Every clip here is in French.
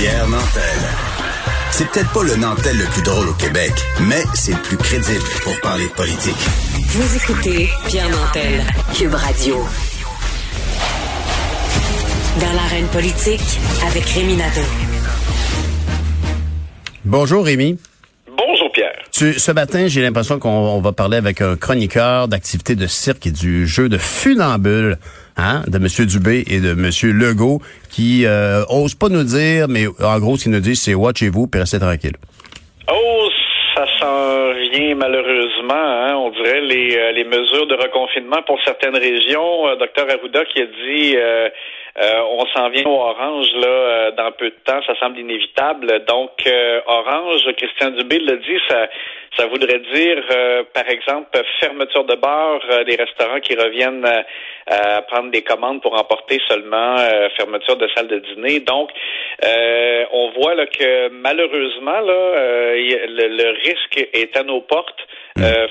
Pierre Nantel. C'est peut-être pas le Nantel le plus drôle au Québec, mais c'est le plus crédible pour parler de politique. Vous écoutez Pierre Nantel, Cube Radio. Dans l'arène politique, avec Rémi Nadeau. Bonjour Rémi. Ce matin, j'ai l'impression qu'on va parler avec un chroniqueur d'activités de cirque et du jeu de funambule, hein, de M. Dubé et de M. Legault, qui euh, osent pas nous dire, mais en gros, ce qu'ils nous disent, c'est watchez-vous puis restez tranquille. Ça s'en vient malheureusement. Hein, on dirait les, euh, les mesures de reconfinement pour certaines régions. Euh, Docteur Arruda qui a dit euh, euh, on s'en vient au orange là euh, dans peu de temps, ça semble inévitable. Donc euh, orange, Christian Dubé l'a dit, ça ça voudrait dire par exemple fermeture de bars, des restaurants qui reviennent à prendre des commandes pour emporter seulement, fermeture de salles de dîner. Donc on voit là que malheureusement là le, le, risque est à nos portes.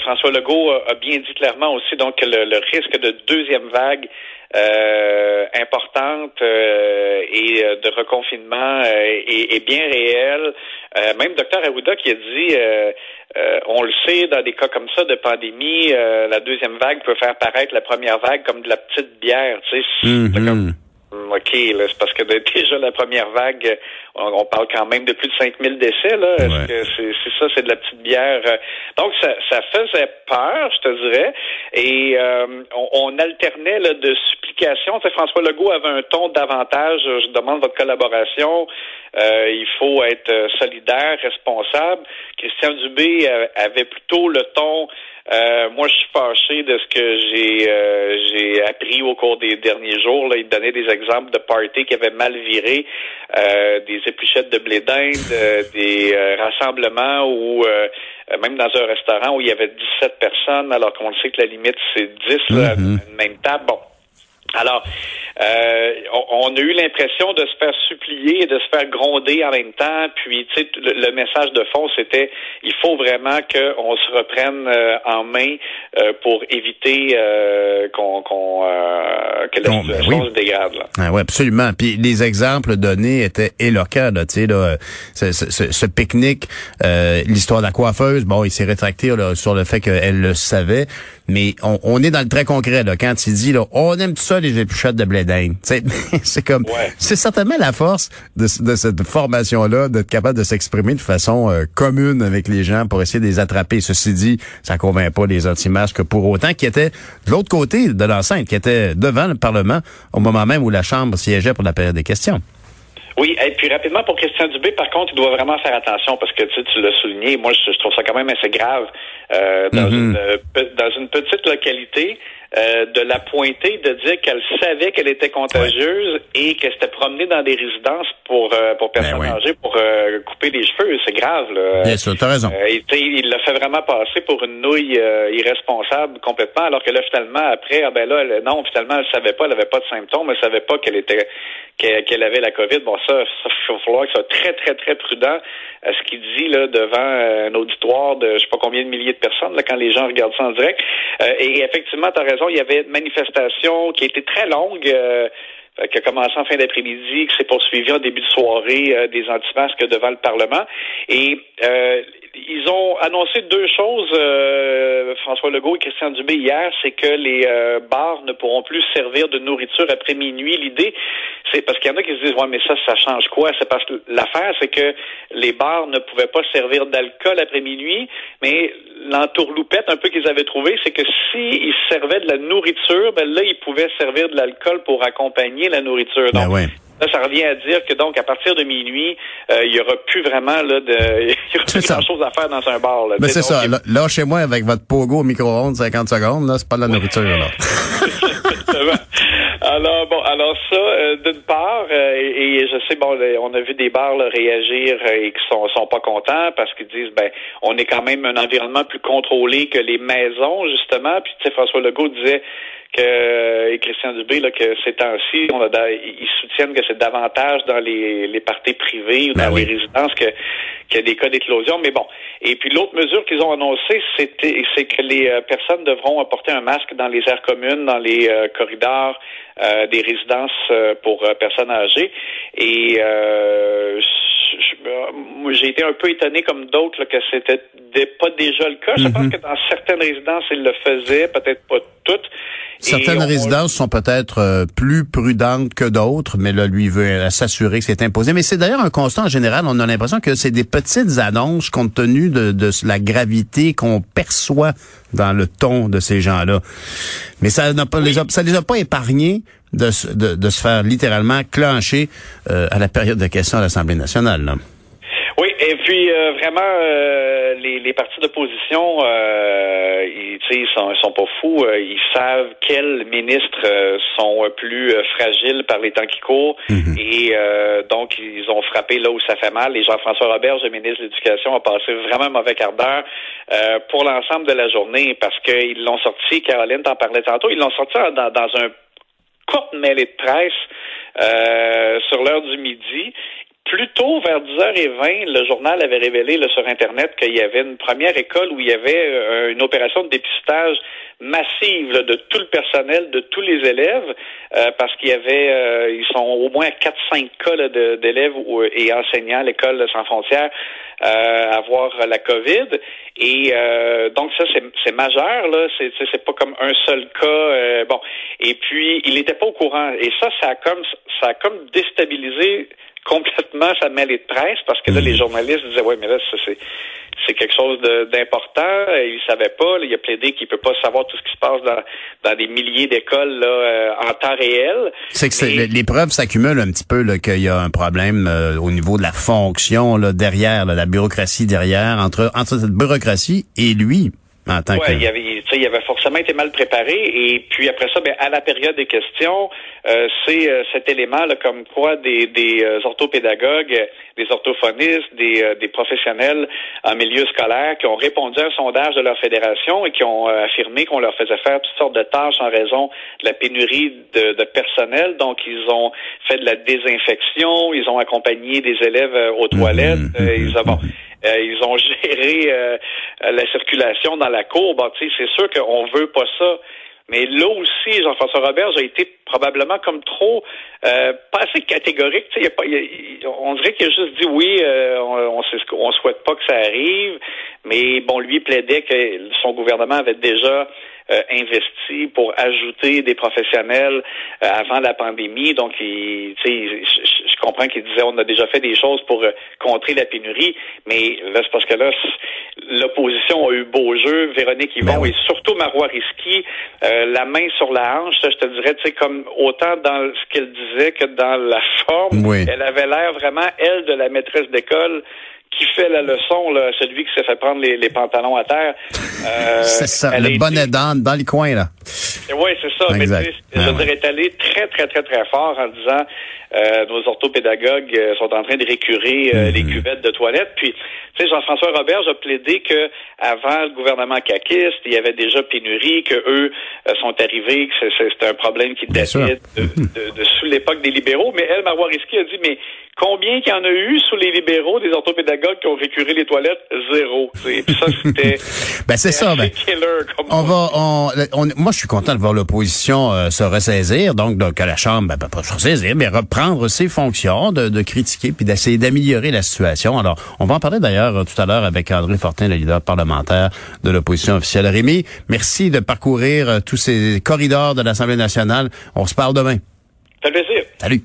François Legault a bien dit clairement aussi donc que le, le risque de deuxième vague euh, importante euh, et euh, de reconfinement est, est, bien réelle. même Dr Aouda qui a dit, on le sait, dans des cas comme ça de pandémie, la deuxième vague peut faire paraître la première vague comme de la petite bière. Tu sais, mm-hmm. Mm, OK, c'est parce que déjà la première vague, on, parle quand même de plus de 5000 décès. Là. Est-ce que c'est, ça, c'est de la petite bière? Donc, ça, ça faisait peur, je te dirais. Et euh, on, alternait là, de supplications. François Legault avait un ton davantage, je demande votre collaboration, euh, il faut être solidaire, responsable. Christian Dubé euh, avait plutôt le ton euh, moi, je suis fâché de ce que j'ai euh, j'ai appris au cours des derniers jours. Là. Il donnait des exemples de parties qui avaient mal viré, euh, des épluchettes de blé d'Inde, des rassemblements où même dans un restaurant où il y avait 17 personnes, alors qu'on sait que la limite c'est 10 là, mm-hmm. une même table. Bon, alors, euh, on, a eu l'impression de se faire supplier et de se faire gronder en même temps. Puis, tu sais, le, message de fond, c'était il faut vraiment qu'on se reprenne euh, en main euh, pour éviter qu'on, que la ben situation se dégrade. Là. Ah oui, absolument. Puis les exemples donnés étaient éloquents. Tu sais, là, ce, ce, pique-nique, l'histoire de la coiffeuse, bon, il s'est rétracté sur le fait qu'elle le savait. Mais on, est dans le très concret, là. Quand il dit, là, on aime tout ça, les épluchettes de blé d'Inde. C'est comme, c'est certainement la force de, cette formation-là, d'être capable de s'exprimer de façon euh, commune avec les gens pour essayer de les attraper. Ceci dit, ça convainc pas les anti-masques pour autant qui étaient de l'autre côté de l'enceinte, qui étaient devant le Parlement au moment même où la Chambre siégeait pour la période des questions. Oui, et puis rapidement pour Christian Dubé, par contre, il doit vraiment faire attention parce que tu, tu l'as souligné. Moi, je, trouve ça quand même assez grave euh, dans, mm-hmm. une, euh, dans une petite localité. Euh, de la pointer, de dire qu'elle savait qu'elle était contagieuse et qu'elle s'était promenée dans des résidences pour euh, pour ben personnes âgées pour euh, couper les cheveux. C'est grave. Là. Bien sûr, t'as raison. il l'a fait vraiment passer pour une nouille irresponsable complètement, alors que là, finalement, après, ah ben là, elle, non, finalement, elle savait pas, elle avait pas de symptômes, elle savait pas qu'elle était qu'elle avait la COVID. Bon, ça, ça, il va falloir qu'il soit très, très, très prudent à ce qu'il dit là devant un auditoire de je sais pas combien de milliers de personnes là, quand les gens regardent ça en direct. et effectivement, tu as il y avait une manifestation qui était très longue. Euh, qui a commencé en fin d'après-midi, qui s'est poursuivie en début de soirée euh, des anti-masques devant le Parlement. Et euh, ils ont annoncé deux choses, euh, François Legault et Christian Dubé hier, c'est que les euh, bars ne pourront plus servir de nourriture après minuit. L'idée, c'est parce qu'il y en a qui se disent, ouais, mais ça, ça change quoi? C'est parce que l'affaire, c'est que les bars ne pouvaient pas servir d'alcool après minuit, mais l'entourloupette un peu qu'ils avaient trouvé, c'est que s'ils servaient de la nourriture, ben là, ils pouvaient servir de l'alcool pour accompagner la nourriture. Ben Donc, Là, ça revient à dire que donc à partir de minuit, euh, il y aura plus vraiment là de il y aura plus grand chose à faire dans un bar. Là, Mais c'est ça. Là, chez moi avec votre pogo au micro-ondes 50 secondes, là, c'est pas de la nourriture là. alors bon, alors ça, euh, d'une part, euh, et, je sais bon, on a vu des bars réagir et qui sont sont pas contents parce qu'ils disent ben on est quand même un environnement plus contrôlé que les maisons justement. Puis tu sais François Legault disait que et Christian Dubé là, que ces temps-ci, on a ils soutiennent que c'est davantage dans les, les parties privées ou ben dans les résidences que qu'il y a des cas d'éclosion. Mais bon. Et puis l'autre mesure qu'ils ont annoncée, c'était c'est que les euh, personnes devront porter un masque dans les aires communes, dans les euh, corridors euh, des résidences pour personnes âgées. Et j'ai été un peu étonné comme d'autres que c'était pas déjà le cas. Je pense mhm. que dans certaines résidences, ils le faisaient, peut-être pas toutes. Certaines résidences sont peut-être euh, plus prudentes que d'autres, mais là, lui veut s'assurer que c'est imposé. Mais c'est d'ailleurs un constat en général. On a l'impression que c'est des petites annonces compte tenu de, de la gravité qu'on perçoit dans le ton de ces gens-là. Mais ça n'a pas les ça les a pas épargnés de, de, de se faire littéralement clencher euh, à la période de questions à l'Assemblée nationale. Là. Oui, et puis euh, vraiment, euh, les, les partis d'opposition, euh, ils, ils sont, sont pas fous. Euh, ils savent quels ministres sont plus fragiles par les temps qui courent, mhm. et donc ils ont frappé là où ça fait mal. Et Jean-François Roberge, le ministre de l'Éducation, a passé vraiment un mauvais quart d'heure pour l'ensemble de la journée parce qu'ils l'ont sorti. Caroline t'en parlait tantôt. Ils l'ont sorti dans, dans un courte mêlée de presse sur l'heure du midi. Plus tôt, vers 10h20, le journal avait révélé là, sur Internet qu'il y avait une première école où il y avait euh, une opération de dépistage massive de tout le personnel, de tous les élèves, euh, parce qu'il y avait, euh, ils sont au moins 4-5 cas d'élèves et enseignants à l'école sans frontières à avoir la COVID. Et donc ça, c'est majeur, là. C'est pas comme un seul cas. bon. Et puis, il n'était pas au courant. Et ça, ça a comme ça a comme déstabilisé complètement sa mêlée de presse parce que là, les mhm. journalistes disaient ouais, mais là, c'est c'est quelque chose d'important. Il savait pas. il a plaidé qu'il peut pas savoir tout ce qui se passe dans, dans des milliers d'écoles là euh, en temps réel. C'est que les preuves s'accumulent un petit peu qu'il y a un problème euh, au niveau de la fonction là, derrière, la bureaucratie derrière, entre entre cette bureaucratie et lui en tant que. Il y avait, il avait forcément été mal préparé. Et puis après ça, ben, à la période des questions, euh, c'est euh, cet élément là, comme quoi des, des euh, orthopédagogues, des orthophonistes, des, des professionnels en milieu scolaire qui ont répondu à un sondage de leur fédération et qui ont affirmé qu'on leur faisait faire toutes sortes de tâches en raison de la pénurie de, de personnel. Donc, ils ont fait de la désinfection, ils ont accompagné des élèves aux mmh, toilettes. Mmh, mmh, ils, ont, ils ont géré la circulation dans la cour. Bon, c'est sûr qu'on veut pas ça. Mais là aussi, Jean-François Robert a été probablement comme trop euh, pas assez catégorique. on dirait qu'il a juste dit oui, euh, on, on, souhaite pas que ça arrive, mais bon, lui plaidait que son gouvernement avait déjà euh, investi pour ajouter des professionnels euh, avant la pandémie. Donc, il, je, je comprends qu'il disait on a déjà fait des choses pour euh, contrer la pénurie, mais là, c'est parce que là, l'opposition a eu beau jeu. Véronique Yvon ben et surtout Marois Risky, la main sur la hanche, je te dirais, tu sais, comme autant dans ce qu'elle disait que dans la forme, elle avait l'air vraiment, elle, de la maîtresse d'école qui fait la leçon, là, celui qui s'est fait prendre les, les pantalons à terre. Euh, c'est ça, le bonnet d'âne dans le coin, là. Oui, c'est ça. Mais tu sais, je ah est allé très, très, très, très fort en disant euh, nos orthopédagogues euh, sont en train de récurer euh, les mhm. cuvettes de toilettes. Puis, tu sais, Jean-François Robert a plaidé que avant le gouvernement caquiste, il y avait déjà pénurie, que eux sont arrivés, que c'est un problème qui datait de, de, de, sous l'époque des libéraux. Mais elle, Marois Risky, a dit, mais Combien qu'il y en a eu sous les libéraux des orthopédagogues qui ont récuré les toilettes? Zéro. Et ça, c'était. ben, c'est ça. Ben, on, va, on, moi, je suis content de voir l'opposition euh, se ressaisir. Donc, donc, à la Chambre, ben, pas se ressaisir, mais reprendre ses fonctions, de, de critiquer puis d'essayer d'améliorer la situation. Alors, on va en parler d'ailleurs euh, tout à l'heure avec André Fortin, le leader parlementaire de l'opposition officielle. Rémi, merci de parcourir euh, tous ces corridors de l'Assemblée nationale. On se parle demain. Ça fait plaisir. Salut.